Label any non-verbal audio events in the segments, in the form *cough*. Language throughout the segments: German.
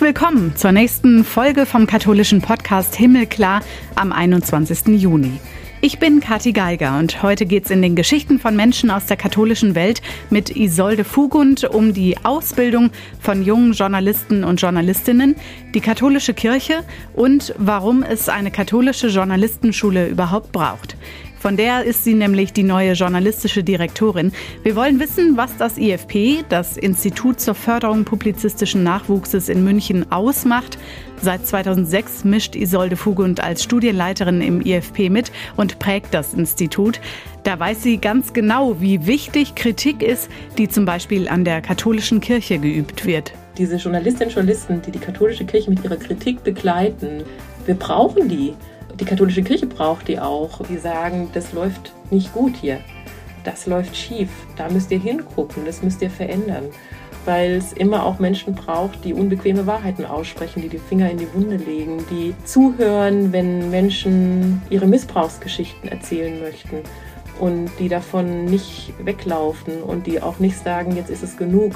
Willkommen zur nächsten Folge vom katholischen Podcast Himmelklar am 21. Juni. Ich bin Kathi Geiger und heute geht es in den Geschichten von Menschen aus der katholischen Welt mit Isolde Fugund um die Ausbildung von jungen Journalisten und Journalistinnen, die katholische Kirche und warum es eine katholische Journalistenschule überhaupt braucht. Von der ist sie nämlich die neue journalistische Direktorin. Wir wollen wissen, was das IFP, das Institut zur Förderung publizistischen Nachwuchses in München, ausmacht. Seit 2006 mischt Isolde Fugund als Studienleiterin im IFP mit und prägt das Institut. Da weiß sie ganz genau, wie wichtig Kritik ist, die zum Beispiel an der katholischen Kirche geübt wird. Diese Journalistinnen und Journalisten, die die katholische Kirche mit ihrer Kritik begleiten, wir brauchen die. Die katholische Kirche braucht die auch. Die sagen, das läuft nicht gut hier. Das läuft schief. Da müsst ihr hingucken. Das müsst ihr verändern. Weil es immer auch Menschen braucht, die unbequeme Wahrheiten aussprechen, die die Finger in die Wunde legen, die zuhören, wenn Menschen ihre Missbrauchsgeschichten erzählen möchten und die davon nicht weglaufen und die auch nicht sagen, jetzt ist es genug,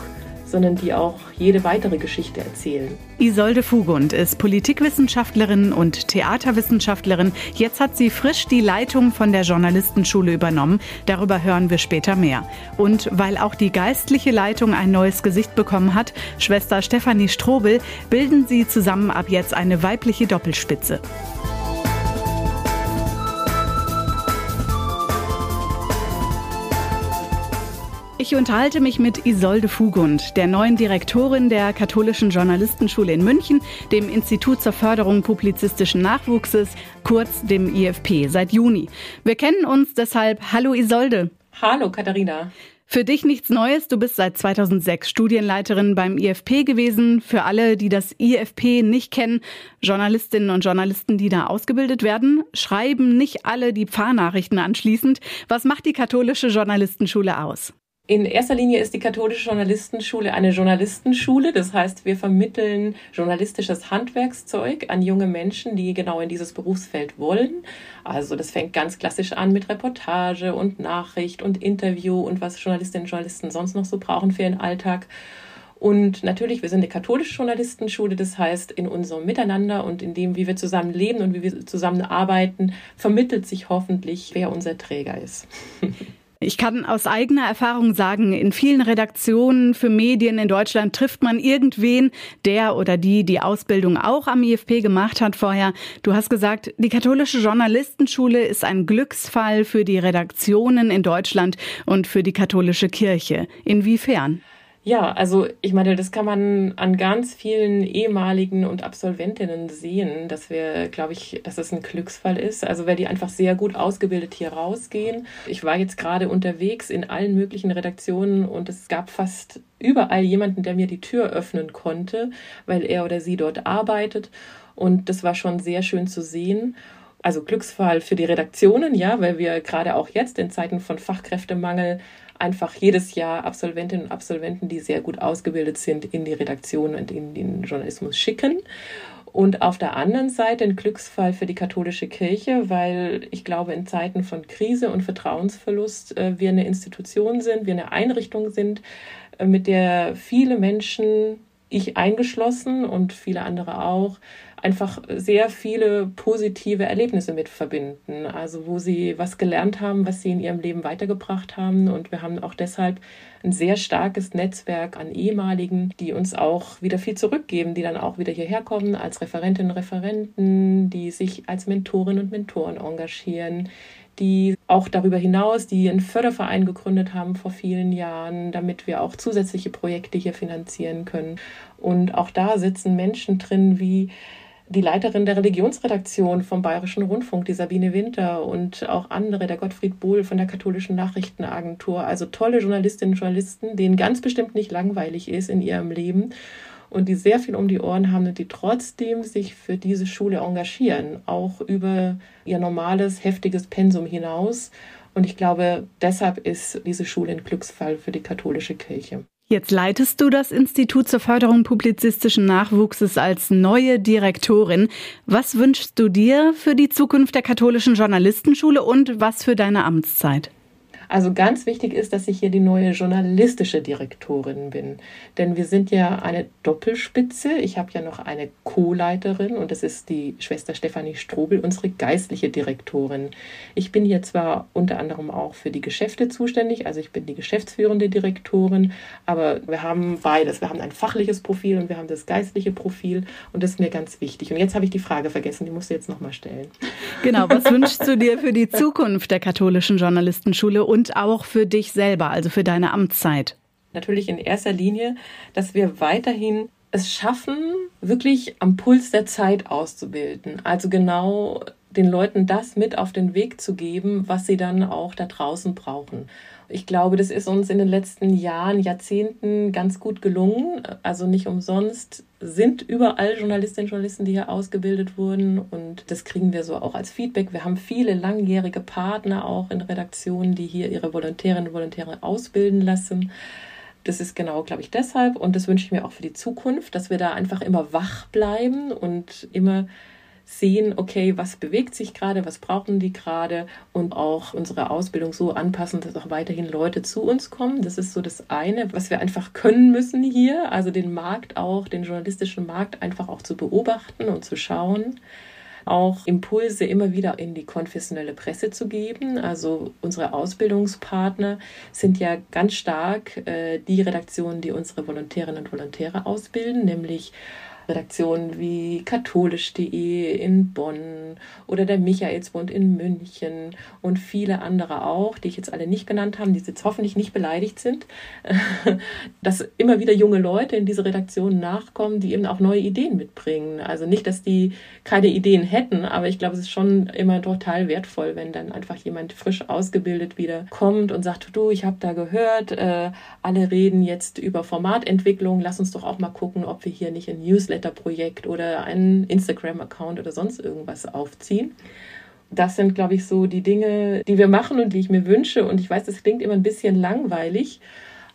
sondern die auch jede weitere Geschichte erzählen. Isolde Fugund ist Politikwissenschaftlerin und Theaterwissenschaftlerin. Jetzt hat sie frisch die Leitung von der Journalistenschule übernommen. Darüber hören wir später mehr. Und weil auch die geistliche Leitung ein neues Gesicht bekommen hat, Schwester Stefanie Strobel, bilden sie zusammen ab jetzt eine weibliche Doppelspitze. Ich unterhalte mich mit Isolde Fugund, der neuen Direktorin der Katholischen Journalistenschule in München, dem Institut zur Förderung publizistischen Nachwuchses, kurz dem IFP, seit Juni. Wir kennen uns deshalb. Hallo Isolde. Hallo Katharina. Für dich nichts Neues. Du bist seit 2006 Studienleiterin beim IFP gewesen. Für alle, die das IFP nicht kennen, Journalistinnen und Journalisten, die da ausgebildet werden, schreiben nicht alle die Pfarrnachrichten anschließend. Was macht die katholische Journalistenschule aus? In erster Linie ist die katholische Journalistenschule eine Journalistenschule. Das heißt, wir vermitteln journalistisches Handwerkszeug an junge Menschen, die genau in dieses Berufsfeld wollen. Also das fängt ganz klassisch an mit Reportage und Nachricht und Interview und was Journalistinnen und Journalisten sonst noch so brauchen für ihren Alltag. Und natürlich, wir sind eine katholische Journalistenschule, das heißt, in unserem Miteinander und in dem, wie wir zusammen leben und wie wir zusammen arbeiten, vermittelt sich hoffentlich, wer unser Träger ist. *laughs* Ich kann aus eigener Erfahrung sagen, in vielen Redaktionen für Medien in Deutschland trifft man irgendwen, der oder die die Ausbildung auch am IFP gemacht hat vorher. Du hast gesagt, die katholische Journalistenschule ist ein Glücksfall für die Redaktionen in Deutschland und für die katholische Kirche. Inwiefern? Ja, also ich meine, das kann man an ganz vielen ehemaligen und Absolventinnen sehen, dass wir, glaube ich, dass es ein Glücksfall ist. Also weil die einfach sehr gut ausgebildet hier rausgehen. Ich war jetzt gerade unterwegs in allen möglichen Redaktionen und es gab fast überall jemanden, der mir die Tür öffnen konnte, weil er oder sie dort arbeitet. Und das war schon sehr schön zu sehen also Glücksfall für die Redaktionen, ja, weil wir gerade auch jetzt in Zeiten von Fachkräftemangel einfach jedes Jahr Absolventinnen und Absolventen, die sehr gut ausgebildet sind, in die Redaktion und in den Journalismus schicken. Und auf der anderen Seite ein Glücksfall für die katholische Kirche, weil ich glaube, in Zeiten von Krise und Vertrauensverlust äh, wir eine Institution sind, wir eine Einrichtung sind, äh, mit der viele Menschen, ich eingeschlossen und viele andere auch, einfach sehr viele positive Erlebnisse mit verbinden. Also wo sie was gelernt haben, was sie in ihrem Leben weitergebracht haben. Und wir haben auch deshalb ein sehr starkes Netzwerk an ehemaligen, die uns auch wieder viel zurückgeben, die dann auch wieder hierher kommen als Referentinnen und Referenten, die sich als Mentorinnen und Mentoren engagieren, die auch darüber hinaus, die einen Förderverein gegründet haben vor vielen Jahren, damit wir auch zusätzliche Projekte hier finanzieren können. Und auch da sitzen Menschen drin wie die Leiterin der Religionsredaktion vom Bayerischen Rundfunk, die Sabine Winter und auch andere, der Gottfried Bohl von der Katholischen Nachrichtenagentur. Also tolle Journalistinnen und Journalisten, denen ganz bestimmt nicht langweilig ist in ihrem Leben und die sehr viel um die Ohren haben und die trotzdem sich für diese Schule engagieren, auch über ihr normales, heftiges Pensum hinaus. Und ich glaube, deshalb ist diese Schule ein Glücksfall für die katholische Kirche. Jetzt leitest du das Institut zur Förderung publizistischen Nachwuchses als neue Direktorin. Was wünschst du dir für die Zukunft der katholischen Journalistenschule und was für deine Amtszeit? Also ganz wichtig ist, dass ich hier die neue journalistische Direktorin bin. Denn wir sind ja eine Doppelspitze. Ich habe ja noch eine Co-Leiterin und das ist die Schwester Stefanie Strobel, unsere geistliche Direktorin. Ich bin hier zwar unter anderem auch für die Geschäfte zuständig, also ich bin die geschäftsführende Direktorin, aber wir haben beides. Wir haben ein fachliches Profil und wir haben das geistliche Profil und das ist mir ganz wichtig. Und jetzt habe ich die Frage vergessen, die musst du jetzt nochmal stellen. Genau, was wünschst du dir für die Zukunft der katholischen Journalistenschule und auch für dich selber, also für deine Amtszeit? Natürlich in erster Linie, dass wir weiterhin es schaffen, wirklich am Puls der Zeit auszubilden. Also genau den Leuten das mit auf den Weg zu geben, was sie dann auch da draußen brauchen. Ich glaube, das ist uns in den letzten Jahren, Jahrzehnten ganz gut gelungen. Also nicht umsonst sind überall Journalistinnen und Journalisten, die hier ausgebildet wurden. Und das kriegen wir so auch als Feedback. Wir haben viele langjährige Partner auch in Redaktionen, die hier ihre Volontärinnen und Volontäre ausbilden lassen. Das ist genau, glaube ich, deshalb. Und das wünsche ich mir auch für die Zukunft, dass wir da einfach immer wach bleiben und immer sehen, okay, was bewegt sich gerade, was brauchen die gerade und auch unsere Ausbildung so anpassen, dass auch weiterhin Leute zu uns kommen. Das ist so das eine, was wir einfach können müssen hier, also den Markt auch, den journalistischen Markt einfach auch zu beobachten und zu schauen auch Impulse immer wieder in die konfessionelle Presse zu geben. Also unsere Ausbildungspartner sind ja ganz stark äh, die Redaktionen, die unsere Volontärinnen und Volontäre ausbilden, nämlich Redaktionen wie katholisch.de in Bonn oder der Michaelsbund in München und viele andere auch, die ich jetzt alle nicht genannt habe, die jetzt hoffentlich nicht beleidigt sind, *laughs* dass immer wieder junge Leute in diese Redaktion nachkommen, die eben auch neue Ideen mitbringen. Also nicht, dass die keine Ideen hätten, aber ich glaube, es ist schon immer total wertvoll, wenn dann einfach jemand frisch ausgebildet wieder kommt und sagt, du, ich habe da gehört, äh, alle reden jetzt über Formatentwicklung, lass uns doch auch mal gucken, ob wir hier nicht ein Newsletter Newsletter-Projekt oder einen Instagram-Account oder sonst irgendwas aufziehen. Das sind, glaube ich, so die Dinge, die wir machen und die ich mir wünsche. Und ich weiß, das klingt immer ein bisschen langweilig,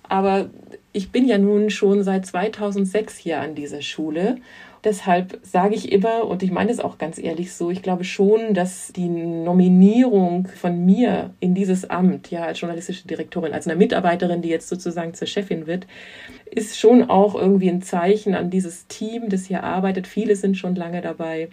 aber ich bin ja nun schon seit 2006 hier an dieser Schule Deshalb sage ich immer, und ich meine es auch ganz ehrlich so, ich glaube schon, dass die Nominierung von mir in dieses Amt, ja, als journalistische Direktorin, als eine Mitarbeiterin, die jetzt sozusagen zur Chefin wird, ist schon auch irgendwie ein Zeichen an dieses Team, das hier arbeitet. Viele sind schon lange dabei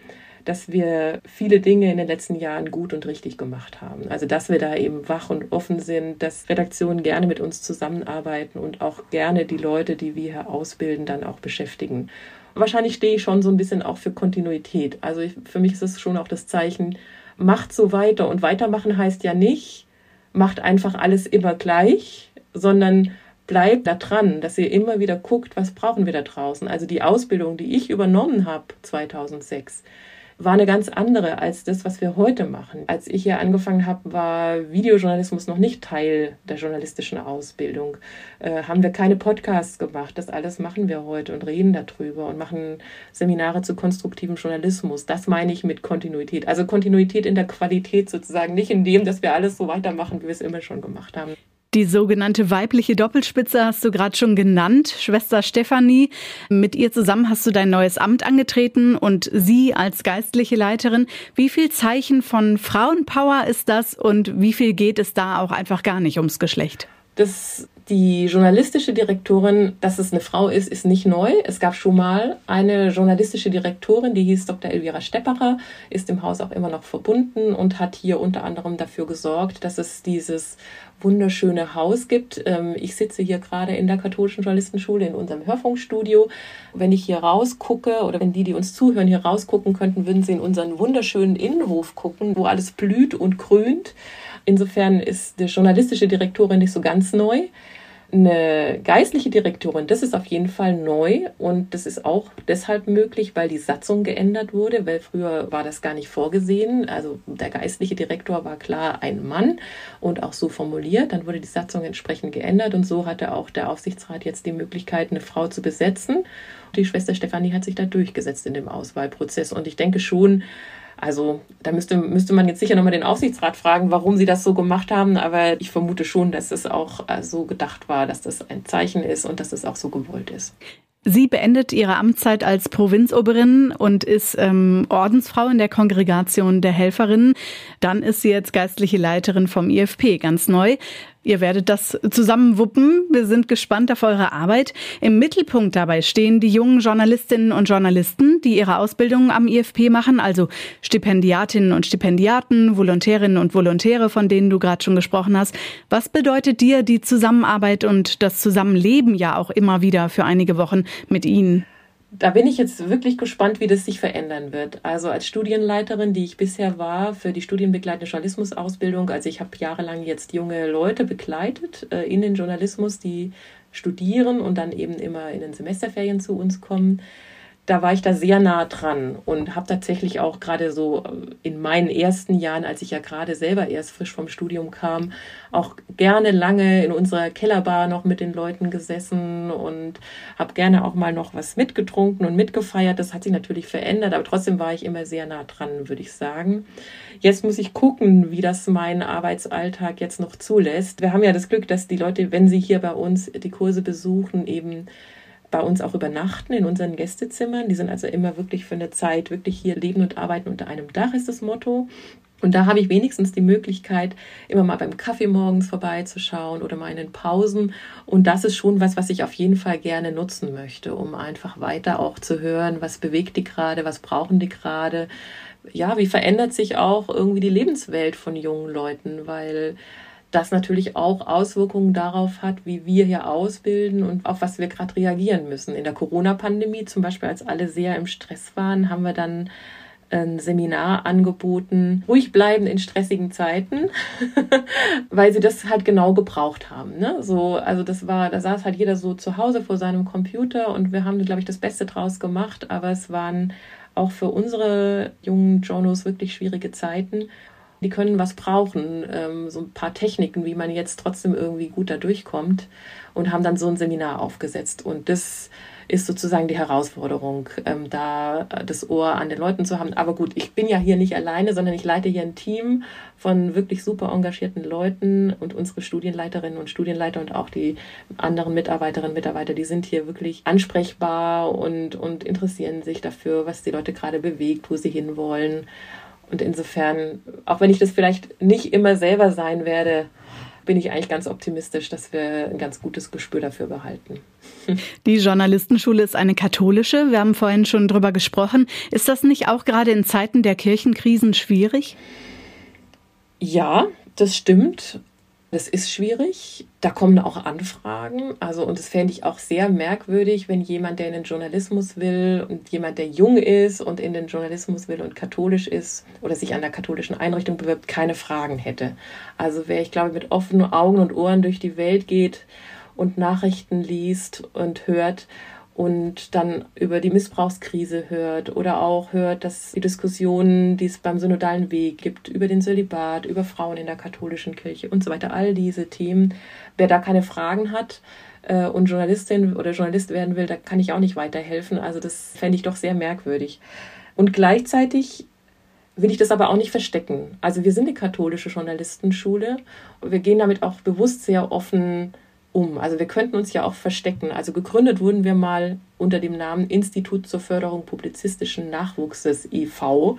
dass wir viele Dinge in den letzten Jahren gut und richtig gemacht haben. Also dass wir da eben wach und offen sind, dass Redaktionen gerne mit uns zusammenarbeiten und auch gerne die Leute, die wir hier ausbilden, dann auch beschäftigen wahrscheinlich stehe ich schon so ein bisschen auch für Kontinuität. Also ich, für mich ist es schon auch das Zeichen, macht so weiter. Und weitermachen heißt ja nicht, macht einfach alles immer gleich, sondern bleibt da dran, dass ihr immer wieder guckt, was brauchen wir da draußen. Also die Ausbildung, die ich übernommen habe 2006, war eine ganz andere als das, was wir heute machen. Als ich hier angefangen habe, war Videojournalismus noch nicht Teil der journalistischen Ausbildung. Äh, haben wir keine Podcasts gemacht. Das alles machen wir heute und reden darüber und machen Seminare zu konstruktivem Journalismus. Das meine ich mit Kontinuität. Also Kontinuität in der Qualität sozusagen, nicht in dem, dass wir alles so weitermachen, wie wir es immer schon gemacht haben. Die sogenannte weibliche Doppelspitze hast du gerade schon genannt, Schwester Stefanie. Mit ihr zusammen hast du dein neues Amt angetreten und sie als geistliche Leiterin. Wie viel Zeichen von Frauenpower ist das und wie viel geht es da auch einfach gar nicht ums Geschlecht? Das die journalistische Direktorin, dass es eine Frau ist, ist nicht neu. Es gab schon mal eine journalistische Direktorin, die hieß Dr. Elvira Stepperer, ist im Haus auch immer noch verbunden und hat hier unter anderem dafür gesorgt, dass es dieses wunderschöne Haus gibt. Ähm, ich sitze hier gerade in der katholischen Journalistenschule in unserem Hörfunkstudio. Wenn ich hier rausgucke oder wenn die, die uns zuhören, hier rausgucken könnten, würden sie in unseren wunderschönen Innenhof gucken, wo alles blüht und grünt. Insofern ist die journalistische Direktorin nicht so ganz neu. Eine geistliche Direktorin, das ist auf jeden Fall neu und das ist auch deshalb möglich, weil die Satzung geändert wurde, weil früher war das gar nicht vorgesehen. Also der geistliche Direktor war klar ein Mann und auch so formuliert. Dann wurde die Satzung entsprechend geändert und so hatte auch der Aufsichtsrat jetzt die Möglichkeit, eine Frau zu besetzen. Die Schwester Stefanie hat sich da durchgesetzt in dem Auswahlprozess und ich denke schon, also da müsste, müsste man jetzt sicher nochmal den Aufsichtsrat fragen, warum sie das so gemacht haben. Aber ich vermute schon, dass es auch äh, so gedacht war, dass das ein Zeichen ist und dass es auch so gewollt ist. Sie beendet ihre Amtszeit als Provinzoberin und ist ähm, Ordensfrau in der Kongregation der Helferinnen. Dann ist sie jetzt geistliche Leiterin vom IFP, ganz neu. Ihr werdet das zusammen wuppen. Wir sind gespannt auf eure Arbeit. Im Mittelpunkt dabei stehen die jungen Journalistinnen und Journalisten, die ihre Ausbildung am IFP machen, also Stipendiatinnen und Stipendiaten, Volontärinnen und Volontäre, von denen du gerade schon gesprochen hast. Was bedeutet dir die Zusammenarbeit und das Zusammenleben ja auch immer wieder für einige Wochen mit ihnen? Da bin ich jetzt wirklich gespannt, wie das sich verändern wird. Also als Studienleiterin, die ich bisher war für die studienbegleitende Journalismusausbildung, also ich habe jahrelang jetzt junge Leute begleitet äh, in den Journalismus, die studieren und dann eben immer in den Semesterferien zu uns kommen da war ich da sehr nah dran und habe tatsächlich auch gerade so äh, in meinen ersten Jahren, als ich ja gerade selber erst frisch vom Studium kam, auch gerne lange in unserer Kellerbar noch mit den Leuten gesessen und habe gerne auch mal noch was mitgetrunken und mitgefeiert. Das hat sich natürlich verändert, aber trotzdem war ich immer sehr nah dran, würde ich sagen. Jetzt muss ich gucken, wie das mein Arbeitsalltag jetzt noch zulässt. Wir haben ja das Glück, dass die Leute, wenn sie hier bei uns die Kurse besuchen, eben bei uns auch übernachten in unseren Gästezimmern. Die sind also immer wirklich für eine Zeit wirklich hier leben und arbeiten unter einem Dach, ist das Motto. Und da habe ich wenigstens die Möglichkeit, immer mal beim Kaffee morgens vorbeizuschauen oder mal in den Pausen. Und das ist schon was, was ich auf jeden Fall gerne nutzen möchte, um einfach weiter auch zu hören, was bewegt die gerade, was brauchen die gerade. Ja, wie verändert sich auch irgendwie die Lebenswelt von jungen Leuten, weil das natürlich auch Auswirkungen darauf hat, wie wir hier ausbilden und auf was wir gerade reagieren müssen. In der Corona-Pandemie zum Beispiel, als alle sehr im Stress waren, haben wir dann ein Seminar angeboten, ruhig bleiben in stressigen Zeiten, *laughs* weil sie das halt genau gebraucht haben. Ne? So, also das war, da saß halt jeder so zu Hause vor seinem Computer und wir haben, glaube ich, das Beste draus gemacht, aber es waren auch für unsere jungen Journos wirklich schwierige Zeiten. Die können was brauchen, ähm, so ein paar Techniken, wie man jetzt trotzdem irgendwie gut da durchkommt und haben dann so ein Seminar aufgesetzt. Und das ist sozusagen die Herausforderung, ähm, da das Ohr an den Leuten zu haben. Aber gut, ich bin ja hier nicht alleine, sondern ich leite hier ein Team von wirklich super engagierten Leuten und unsere Studienleiterinnen und Studienleiter und auch die anderen Mitarbeiterinnen und Mitarbeiter, die sind hier wirklich ansprechbar und, und interessieren sich dafür, was die Leute gerade bewegt, wo sie hinwollen. Und insofern, auch wenn ich das vielleicht nicht immer selber sein werde, bin ich eigentlich ganz optimistisch, dass wir ein ganz gutes Gespür dafür behalten. Die Journalistenschule ist eine katholische. Wir haben vorhin schon drüber gesprochen. Ist das nicht auch gerade in Zeiten der Kirchenkrisen schwierig? Ja, das stimmt. Das ist schwierig. Da kommen auch Anfragen. Also, und das fände ich auch sehr merkwürdig, wenn jemand, der in den Journalismus will und jemand, der jung ist und in den Journalismus will und katholisch ist oder sich an der katholischen Einrichtung bewirbt, keine Fragen hätte. Also, wer, ich glaube, mit offenen Augen und Ohren durch die Welt geht und Nachrichten liest und hört und dann über die Missbrauchskrise hört oder auch hört, dass die Diskussionen, die es beim synodalen Weg gibt, über den Zölibat, über Frauen in der katholischen Kirche und so weiter, all diese Themen, wer da keine Fragen hat äh, und Journalistin oder Journalist werden will, da kann ich auch nicht weiterhelfen. Also das fände ich doch sehr merkwürdig. Und gleichzeitig will ich das aber auch nicht verstecken. Also wir sind eine katholische Journalistenschule. Wir gehen damit auch bewusst sehr offen um. Also wir könnten uns ja auch verstecken. Also gegründet wurden wir mal unter dem Namen Institut zur Förderung publizistischen Nachwuchses e.V.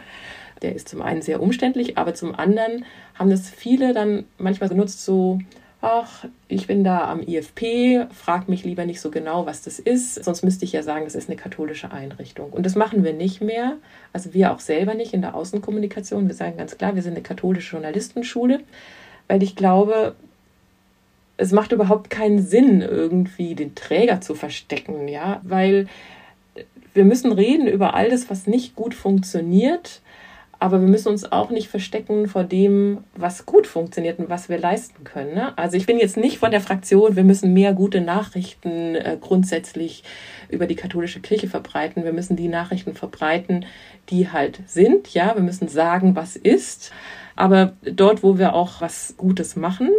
Der ist zum einen sehr umständlich, aber zum anderen haben das viele dann manchmal genutzt, so, ach, ich bin da am IFP, frag mich lieber nicht so genau, was das ist, sonst müsste ich ja sagen, das ist eine katholische Einrichtung. Und das machen wir nicht mehr, also wir auch selber nicht in der Außenkommunikation. Wir sagen ganz klar, wir sind eine katholische Journalistenschule, weil ich glaube, es macht überhaupt keinen Sinn, irgendwie den Träger zu verstecken, ja, weil wir müssen reden über all das, was nicht gut funktioniert, aber wir müssen uns auch nicht verstecken vor dem, was gut funktioniert und was wir leisten können. Ne? Also ich bin jetzt nicht von der Fraktion, wir müssen mehr gute Nachrichten äh, grundsätzlich über die katholische Kirche verbreiten. Wir müssen die Nachrichten verbreiten, die halt sind. Ja, wir müssen sagen, was ist. Aber dort, wo wir auch was Gutes machen,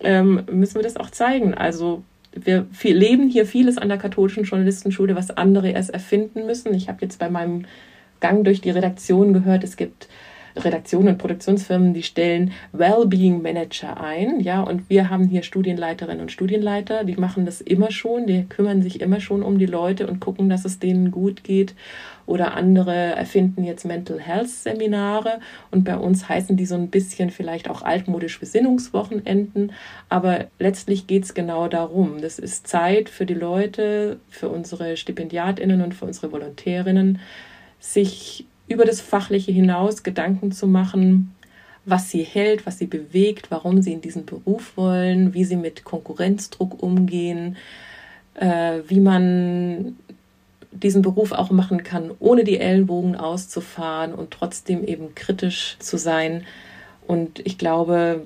ähm, müssen wir das auch zeigen. Also wir viel, leben hier vieles an der katholischen Journalistenschule, was andere erst erfinden müssen. Ich habe jetzt bei meinem Gang durch die Redaktion gehört, es gibt Redaktionen und Produktionsfirmen, die stellen Wellbeing Manager ein, ja, und wir haben hier Studienleiterinnen und Studienleiter, die machen das immer schon, die kümmern sich immer schon um die Leute und gucken, dass es denen gut geht. Oder andere erfinden jetzt Mental Health Seminare und bei uns heißen die so ein bisschen vielleicht auch altmodisch Besinnungswochenenden. Aber letztlich geht es genau darum. Das ist Zeit für die Leute, für unsere Stipendiatinnen und für unsere Volontärinnen, sich über das Fachliche hinaus Gedanken zu machen, was sie hält, was sie bewegt, warum sie in diesen Beruf wollen, wie sie mit Konkurrenzdruck umgehen, äh, wie man diesen Beruf auch machen kann, ohne die Ellenbogen auszufahren und trotzdem eben kritisch zu sein. Und ich glaube,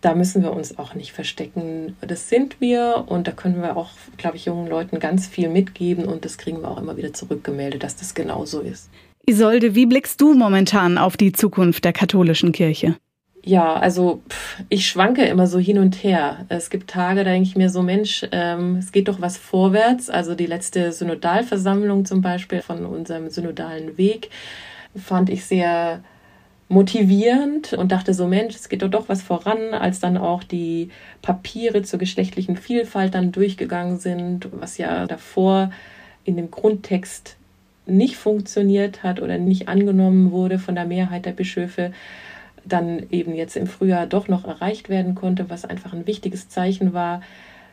da müssen wir uns auch nicht verstecken. Das sind wir und da können wir auch, glaube ich, jungen Leuten ganz viel mitgeben und das kriegen wir auch immer wieder zurückgemeldet, dass das genauso ist. Isolde, wie blickst du momentan auf die Zukunft der katholischen Kirche? Ja, also ich schwanke immer so hin und her. Es gibt Tage, da denke ich mir so, Mensch, ähm, es geht doch was vorwärts. Also die letzte Synodalversammlung zum Beispiel von unserem synodalen Weg fand ich sehr motivierend und dachte so, Mensch, es geht doch doch was voran, als dann auch die Papiere zur geschlechtlichen Vielfalt dann durchgegangen sind, was ja davor in dem Grundtext nicht funktioniert hat oder nicht angenommen wurde von der Mehrheit der Bischöfe, dann eben jetzt im Frühjahr doch noch erreicht werden konnte, was einfach ein wichtiges Zeichen war.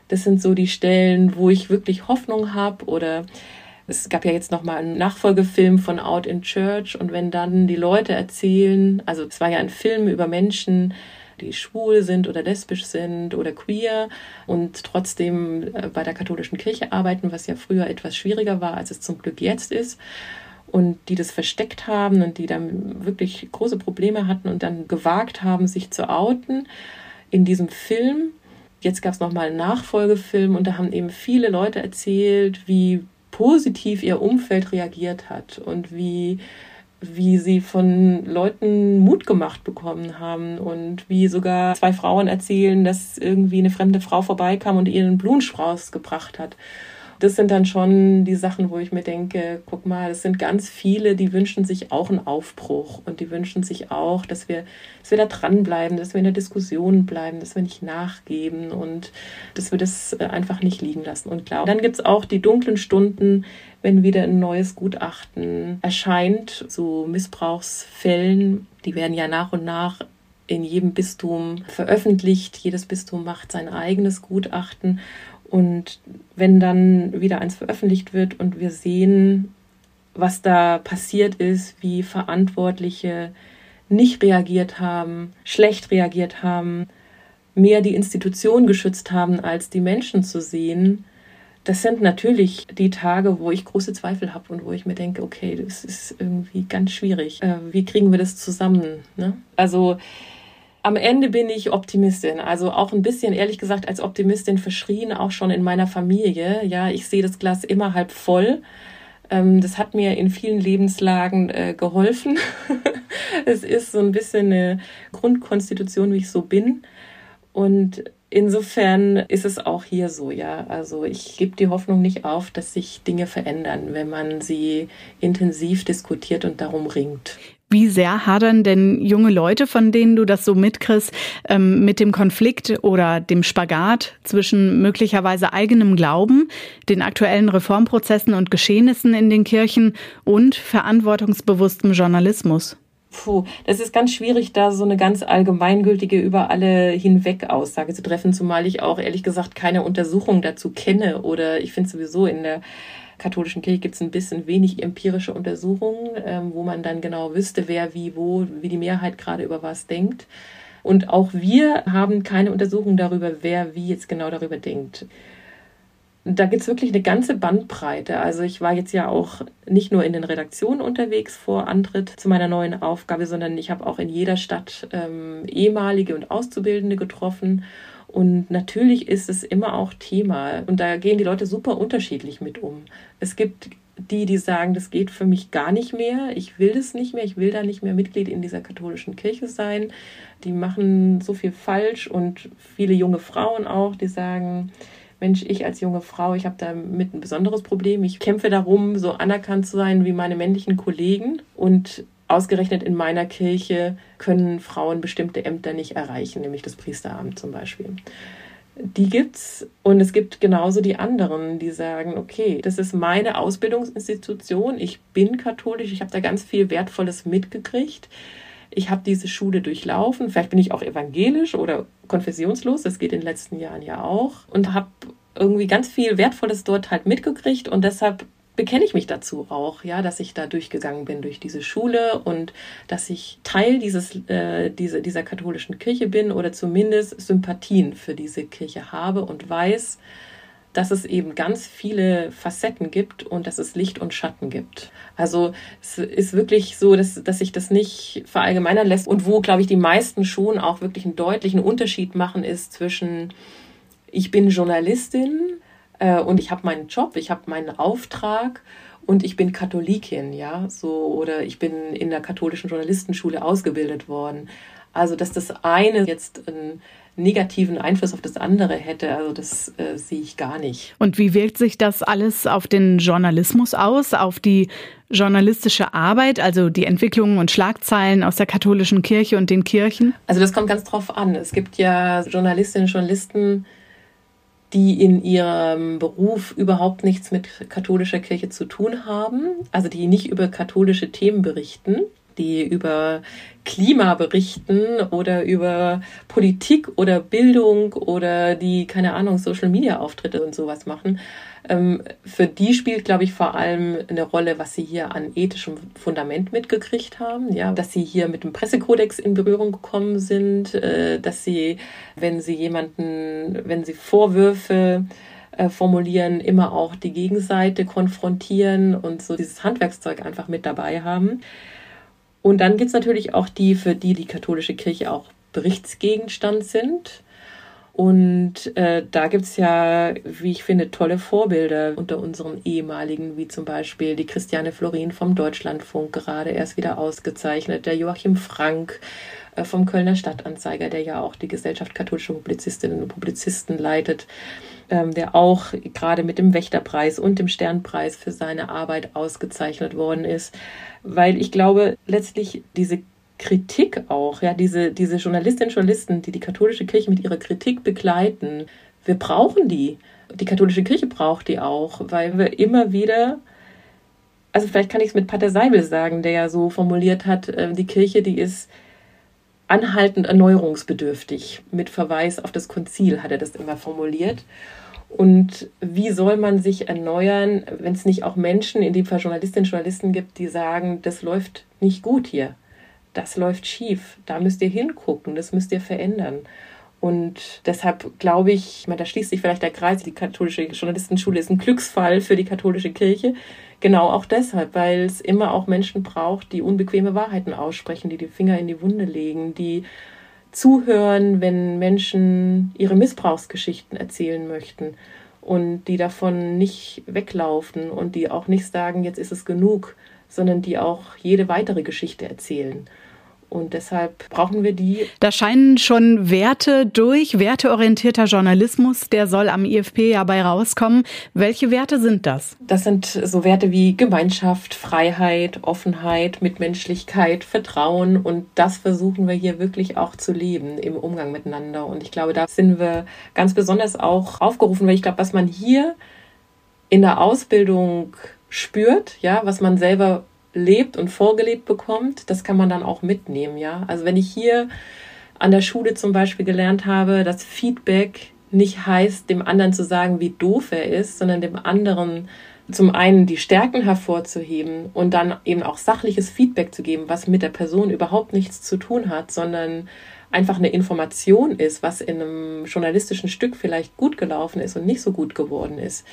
Das sind so die Stellen, wo ich wirklich Hoffnung habe oder es gab ja jetzt noch mal einen Nachfolgefilm von Out in Church und wenn dann die Leute erzählen, also es war ja ein Film über Menschen, die schwul sind oder lesbisch sind oder queer und trotzdem äh, bei der katholischen Kirche arbeiten, was ja früher etwas schwieriger war, als es zum Glück jetzt ist. Und die das versteckt haben und die dann wirklich große Probleme hatten und dann gewagt haben, sich zu outen in diesem Film. Jetzt gab es nochmal einen Nachfolgefilm und da haben eben viele Leute erzählt, wie positiv ihr Umfeld reagiert hat und wie wie sie von Leuten Mut gemacht bekommen haben und wie sogar zwei Frauen erzählen, dass irgendwie eine fremde Frau vorbeikam und einen Blumenstrauß gebracht hat das sind dann schon die Sachen, wo ich mir denke, guck mal, es sind ganz viele, die wünschen sich auch einen Aufbruch und die wünschen sich auch, dass wir, dass wir da dranbleiben, dass wir in der Diskussion bleiben, dass wir nicht nachgeben und dass wir das äh, einfach nicht liegen lassen und glauben. Dann gibt es auch die dunklen Stunden, wenn wieder ein neues Gutachten erscheint zu Missbrauchsfällen. Die werden ja nach und nach in jedem Bistum veröffentlicht. Jedes Bistum macht sein eigenes Gutachten. Und wenn dann wieder eins veröffentlicht wird und wir sehen, was da passiert ist, wie Verantwortliche nicht reagiert haben, schlecht reagiert haben, mehr die Institution geschützt haben, als die Menschen zu sehen, das sind natürlich die Tage, wo ich große Zweifel habe und wo ich mir denke, okay, das ist irgendwie ganz schwierig. Äh, wie kriegen wir das zusammen? Ne? Also am Ende bin ich Optimistin. Also auch ein bisschen, ehrlich gesagt, als Optimistin verschrien, auch schon in meiner Familie. Ja, ich sehe das Glas immer halb voll. Ähm, das hat mir in vielen Lebenslagen äh, geholfen. *laughs* es ist so ein bisschen eine Grundkonstitution, wie ich so bin. Und insofern ist es auch hier so, ja. Also ich gebe die Hoffnung nicht auf, dass sich Dinge verändern, wenn man sie intensiv diskutiert und darum ringt. Wie sehr hadern denn junge Leute, von denen du das so mitkriegst, ähm, mit dem Konflikt oder dem Spagat zwischen möglicherweise eigenem Glauben, den aktuellen Reformprozessen und Geschehnissen in den Kirchen und verantwortungsbewusstem Journalismus? Puh, das ist ganz schwierig, da so eine ganz allgemeingültige über alle hinweg Aussage zu treffen, zumal ich auch ehrlich gesagt keine Untersuchung dazu kenne oder ich finde sowieso in der katholischen Kirche gibt es ein bisschen wenig empirische Untersuchungen, ähm, wo man dann genau wüsste, wer wie wo, wie die Mehrheit gerade über was denkt. Und auch wir haben keine Untersuchung darüber, wer wie jetzt genau darüber denkt. Da gibt es wirklich eine ganze Bandbreite. Also ich war jetzt ja auch nicht nur in den Redaktionen unterwegs vor Antritt zu meiner neuen Aufgabe, sondern ich habe auch in jeder Stadt ähm, ehemalige und Auszubildende getroffen und natürlich ist es immer auch Thema. Und da gehen die Leute super unterschiedlich mit um. Es gibt die, die sagen, das geht für mich gar nicht mehr. Ich will das nicht mehr. Ich will da nicht mehr Mitglied in dieser katholischen Kirche sein. Die machen so viel falsch und viele junge Frauen auch, die sagen, Mensch, ich als junge Frau, ich habe damit ein besonderes Problem. Ich kämpfe darum, so anerkannt zu sein wie meine männlichen Kollegen. Und ausgerechnet in meiner Kirche können Frauen bestimmte Ämter nicht erreichen, nämlich das Priesteramt zum Beispiel. Die gibt's und es gibt genauso die anderen, die sagen, okay, das ist meine Ausbildungsinstitution, ich bin katholisch, ich habe da ganz viel Wertvolles mitgekriegt. Ich habe diese Schule durchlaufen, vielleicht bin ich auch evangelisch oder konfessionslos, das geht in den letzten Jahren ja auch und habe irgendwie ganz viel Wertvolles dort halt mitgekriegt und deshalb bekenne ich mich dazu auch, ja, dass ich da durchgegangen bin durch diese Schule und dass ich Teil dieses, äh, diese, dieser katholischen Kirche bin oder zumindest Sympathien für diese Kirche habe und weiß, dass es eben ganz viele Facetten gibt und dass es Licht und Schatten gibt. Also es ist wirklich so, dass, dass sich das nicht verallgemeinern lässt und wo, glaube ich, die meisten schon auch wirklich einen deutlichen Unterschied machen, ist zwischen ich bin Journalistin äh, und ich habe meinen Job, ich habe meinen Auftrag und ich bin Katholikin, ja, so oder ich bin in der katholischen Journalistenschule ausgebildet worden. Also, dass das eine jetzt einen negativen Einfluss auf das andere hätte, also das äh, sehe ich gar nicht. Und wie wirkt sich das alles auf den Journalismus aus, auf die journalistische Arbeit, also die Entwicklungen und Schlagzeilen aus der katholischen Kirche und den Kirchen? Also das kommt ganz drauf an. Es gibt ja Journalistinnen und Journalisten, die in ihrem Beruf überhaupt nichts mit katholischer Kirche zu tun haben, also die nicht über katholische Themen berichten, die über Klima berichten oder über Politik oder Bildung oder die, keine Ahnung, Social-Media-Auftritte und sowas machen. Ähm, für die spielt, glaube ich, vor allem eine Rolle, was sie hier an ethischem Fundament mitgekriegt haben. Ja, dass sie hier mit dem Pressekodex in Berührung gekommen sind, äh, dass sie, wenn sie jemanden, wenn sie Vorwürfe äh, formulieren, immer auch die Gegenseite konfrontieren und so dieses Handwerkszeug einfach mit dabei haben. Und dann gibt es natürlich auch die, für die die katholische Kirche auch Berichtsgegenstand sind. Und äh, da gibt es ja, wie ich finde, tolle Vorbilder unter unseren ehemaligen, wie zum Beispiel die Christiane Florin vom Deutschlandfunk, gerade erst wieder ausgezeichnet, der Joachim Frank vom Kölner Stadtanzeiger, der ja auch die Gesellschaft katholischer Publizistinnen und Publizisten leitet, ähm, der auch gerade mit dem Wächterpreis und dem Sternpreis für seine Arbeit ausgezeichnet worden ist. Weil ich glaube, letztlich diese Kritik auch, ja, diese, diese Journalistinnen und Journalisten, die die katholische Kirche mit ihrer Kritik begleiten, wir brauchen die. Die katholische Kirche braucht die auch, weil wir immer wieder, also vielleicht kann ich es mit Pater Seibel sagen, der ja so formuliert hat, äh, die Kirche, die ist anhaltend erneuerungsbedürftig. Mit Verweis auf das Konzil hat er das immer formuliert. Und wie soll man sich erneuern, wenn es nicht auch Menschen, in dem Fall Journalistinnen und Journalisten gibt, die sagen, das läuft nicht gut hier das läuft schief, da müsst ihr hingucken, das müsst ihr verändern. Und deshalb glaube ich, ich meine, da schließt sich vielleicht der Kreis, die katholische Journalistenschule ist ein Glücksfall für die katholische Kirche. Genau auch deshalb, weil es immer auch Menschen braucht, die unbequeme Wahrheiten aussprechen, die die Finger in die Wunde legen, die zuhören, wenn Menschen ihre Missbrauchsgeschichten erzählen möchten und die davon nicht weglaufen und die auch nicht sagen, jetzt ist es genug, sondern die auch jede weitere Geschichte erzählen. Und deshalb brauchen wir die. Da scheinen schon Werte durch, werteorientierter Journalismus, der soll am IFP ja bei rauskommen. Welche Werte sind das? Das sind so Werte wie Gemeinschaft, Freiheit, Offenheit, Mitmenschlichkeit, Vertrauen. Und das versuchen wir hier wirklich auch zu leben im Umgang miteinander. Und ich glaube, da sind wir ganz besonders auch aufgerufen, weil ich glaube, was man hier in der Ausbildung spürt, ja, was man selber lebt und vorgelebt bekommt, das kann man dann auch mitnehmen, ja. Also wenn ich hier an der Schule zum Beispiel gelernt habe, dass Feedback nicht heißt, dem anderen zu sagen, wie doof er ist, sondern dem anderen zum einen die Stärken hervorzuheben und dann eben auch sachliches Feedback zu geben, was mit der Person überhaupt nichts zu tun hat, sondern einfach eine Information ist, was in einem journalistischen Stück vielleicht gut gelaufen ist und nicht so gut geworden ist.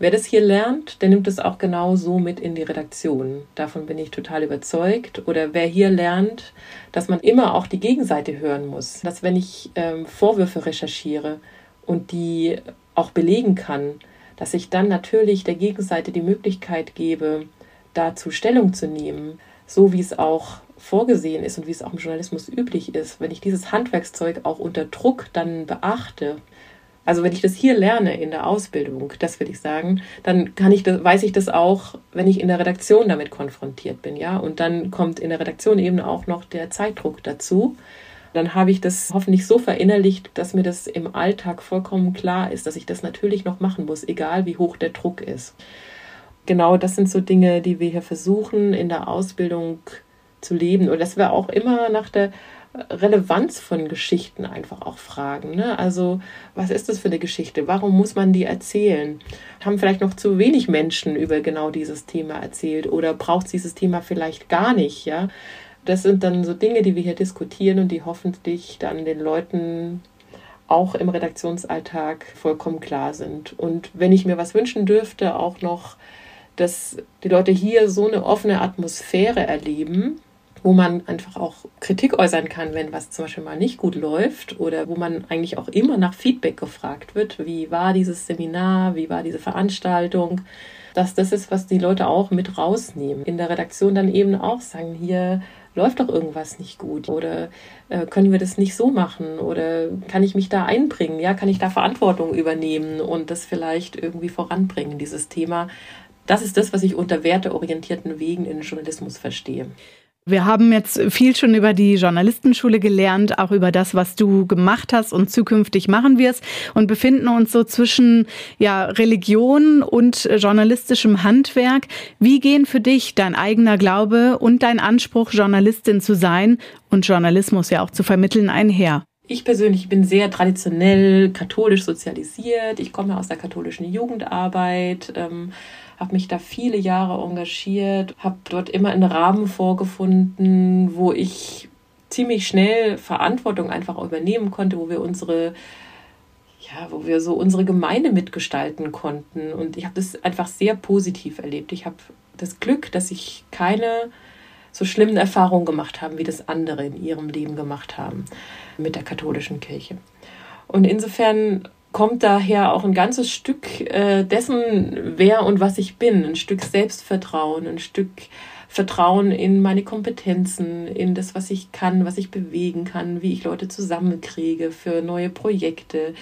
Wer das hier lernt, der nimmt es auch genau so mit in die Redaktion. Davon bin ich total überzeugt. Oder wer hier lernt, dass man immer auch die Gegenseite hören muss. Dass wenn ich ähm, Vorwürfe recherchiere und die auch belegen kann, dass ich dann natürlich der Gegenseite die Möglichkeit gebe, dazu Stellung zu nehmen, so wie es auch vorgesehen ist und wie es auch im Journalismus üblich ist. Wenn ich dieses Handwerkszeug auch unter Druck dann beachte, Also wenn ich das hier lerne in der Ausbildung, das will ich sagen, dann kann ich das, weiß ich das auch, wenn ich in der Redaktion damit konfrontiert bin, ja. Und dann kommt in der Redaktion eben auch noch der Zeitdruck dazu. Dann habe ich das hoffentlich so verinnerlicht, dass mir das im Alltag vollkommen klar ist, dass ich das natürlich noch machen muss, egal wie hoch der Druck ist. Genau, das sind so Dinge, die wir hier versuchen in der Ausbildung zu leben. Und das wir auch immer nach der Relevanz von Geschichten einfach auch fragen. Ne? Also, was ist das für eine Geschichte? Warum muss man die erzählen? Haben vielleicht noch zu wenig Menschen über genau dieses Thema erzählt oder braucht es dieses Thema vielleicht gar nicht? Ja, das sind dann so Dinge, die wir hier diskutieren und die hoffentlich dann den Leuten auch im Redaktionsalltag vollkommen klar sind. Und wenn ich mir was wünschen dürfte, auch noch, dass die Leute hier so eine offene Atmosphäre erleben, wo man einfach auch Kritik äußern kann, wenn was zum Beispiel mal nicht gut läuft oder wo man eigentlich auch immer nach Feedback gefragt wird. Wie war dieses Seminar? Wie war diese Veranstaltung? Dass das ist, was die Leute auch mit rausnehmen. In der Redaktion dann eben auch sagen, hier läuft doch irgendwas nicht gut oder äh, können wir das nicht so machen oder kann ich mich da einbringen? Ja, kann ich da Verantwortung übernehmen und das vielleicht irgendwie voranbringen, dieses Thema? Das ist das, was ich unter werteorientierten Wegen in Journalismus verstehe. Wir haben jetzt viel schon über die Journalistenschule gelernt, auch über das, was du gemacht hast und zukünftig machen wirst und befinden uns so zwischen ja, Religion und journalistischem Handwerk. Wie gehen für dich dein eigener Glaube und dein Anspruch, Journalistin zu sein und Journalismus ja auch zu vermitteln, einher? Ich persönlich bin sehr traditionell katholisch sozialisiert. Ich komme aus der katholischen Jugendarbeit. Ähm, habe mich da viele Jahre engagiert, habe dort immer einen Rahmen vorgefunden, wo ich ziemlich schnell Verantwortung einfach übernehmen konnte, wo wir unsere ja, wo wir so unsere Gemeinde mitgestalten konnten. Und ich habe das einfach sehr positiv erlebt. Ich habe das Glück, dass ich keine so schlimmen Erfahrungen gemacht habe, wie das andere in ihrem Leben gemacht haben mit der katholischen Kirche. Und insofern kommt daher auch ein ganzes Stück äh, dessen, wer und was ich bin, ein Stück Selbstvertrauen, ein Stück Vertrauen in meine Kompetenzen, in das, was ich kann, was ich bewegen kann, wie ich Leute zusammenkriege für neue Projekte,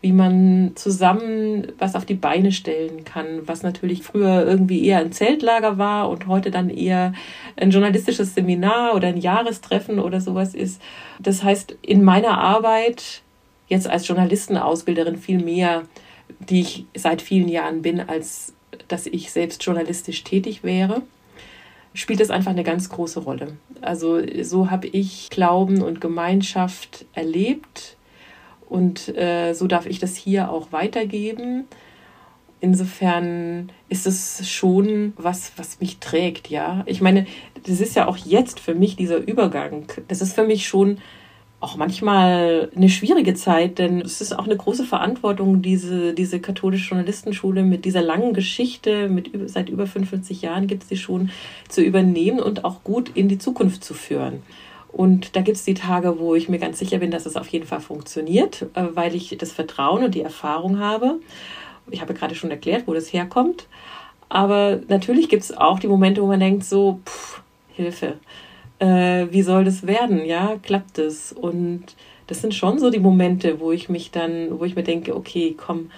wie man zusammen was auf die Beine stellen kann, was natürlich früher irgendwie eher ein Zeltlager war und heute dann eher ein journalistisches Seminar oder ein Jahrestreffen oder sowas ist. Das heißt, in meiner Arbeit jetzt als Journalistenausbilderin viel mehr, die ich seit vielen Jahren bin, als dass ich selbst journalistisch tätig wäre, spielt das einfach eine ganz große Rolle. Also so habe ich Glauben und Gemeinschaft erlebt und äh, so darf ich das hier auch weitergeben. Insofern ist es schon was, was mich trägt, ja. Ich meine, das ist ja auch jetzt für mich dieser Übergang. Das ist für mich schon auch manchmal eine schwierige Zeit, denn es ist auch eine große Verantwortung, diese, diese katholische Journalistenschule mit dieser langen Geschichte, mit seit über 45 Jahren gibt es die schon, zu übernehmen und auch gut in die Zukunft zu führen. Und da gibt es die Tage, wo ich mir ganz sicher bin, dass es auf jeden Fall funktioniert, äh, weil ich das Vertrauen und die Erfahrung habe. Ich habe gerade schon erklärt, wo das herkommt. Aber natürlich gibt es auch die Momente, wo man denkt, so, pff, Hilfe äh, wie soll das werden? Ja, klappt es? Und das sind schon so die Momente, wo ich mich dann, wo ich mir denke, okay, komm,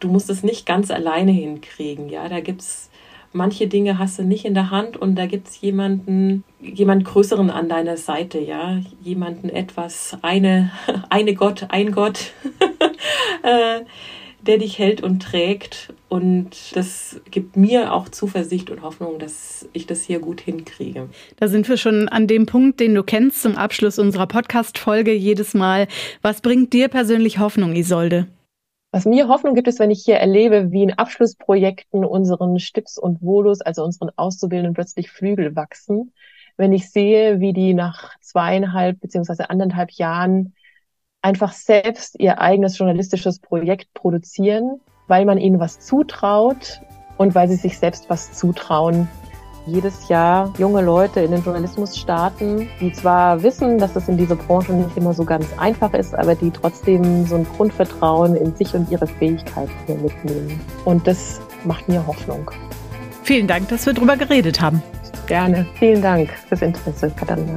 du musst es nicht ganz alleine hinkriegen. Ja, da gibt's manche Dinge hast du nicht in der Hand und da gibt es jemanden, jemand Größeren an deiner Seite, ja, jemanden etwas, eine, *laughs* eine Gott, ein Gott, *laughs* äh, der dich hält und trägt. Und das gibt mir auch Zuversicht und Hoffnung, dass ich das hier gut hinkriege. Da sind wir schon an dem Punkt, den du kennst zum Abschluss unserer Podcast-Folge jedes Mal. Was bringt dir persönlich Hoffnung, Isolde? Was mir Hoffnung gibt, ist, wenn ich hier erlebe, wie in Abschlussprojekten unseren Stips und Volus, also unseren Auszubildenden, plötzlich Flügel wachsen. Wenn ich sehe, wie die nach zweieinhalb beziehungsweise anderthalb Jahren einfach selbst ihr eigenes journalistisches Projekt produzieren, weil man ihnen was zutraut und weil sie sich selbst was zutrauen. Jedes Jahr junge Leute in den Journalismus starten, die zwar wissen, dass das in dieser Branche nicht immer so ganz einfach ist, aber die trotzdem so ein Grundvertrauen in sich und ihre Fähigkeiten hier mitnehmen. Und das macht mir Hoffnung. Vielen Dank, dass wir darüber geredet haben. Gerne. Vielen Dank fürs Interesse, Katharina.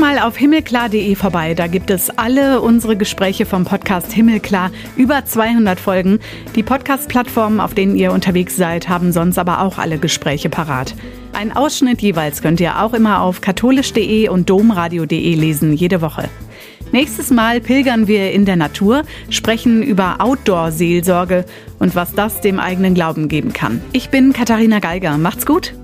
Mal auf himmelklar.de vorbei. Da gibt es alle unsere Gespräche vom Podcast Himmelklar. Über 200 Folgen. Die Podcast-Plattformen, auf denen ihr unterwegs seid, haben sonst aber auch alle Gespräche parat. Ein Ausschnitt jeweils könnt ihr auch immer auf katholisch.de und domradio.de lesen, jede Woche. Nächstes Mal pilgern wir in der Natur, sprechen über Outdoor-Seelsorge und was das dem eigenen Glauben geben kann. Ich bin Katharina Geiger. Macht's gut!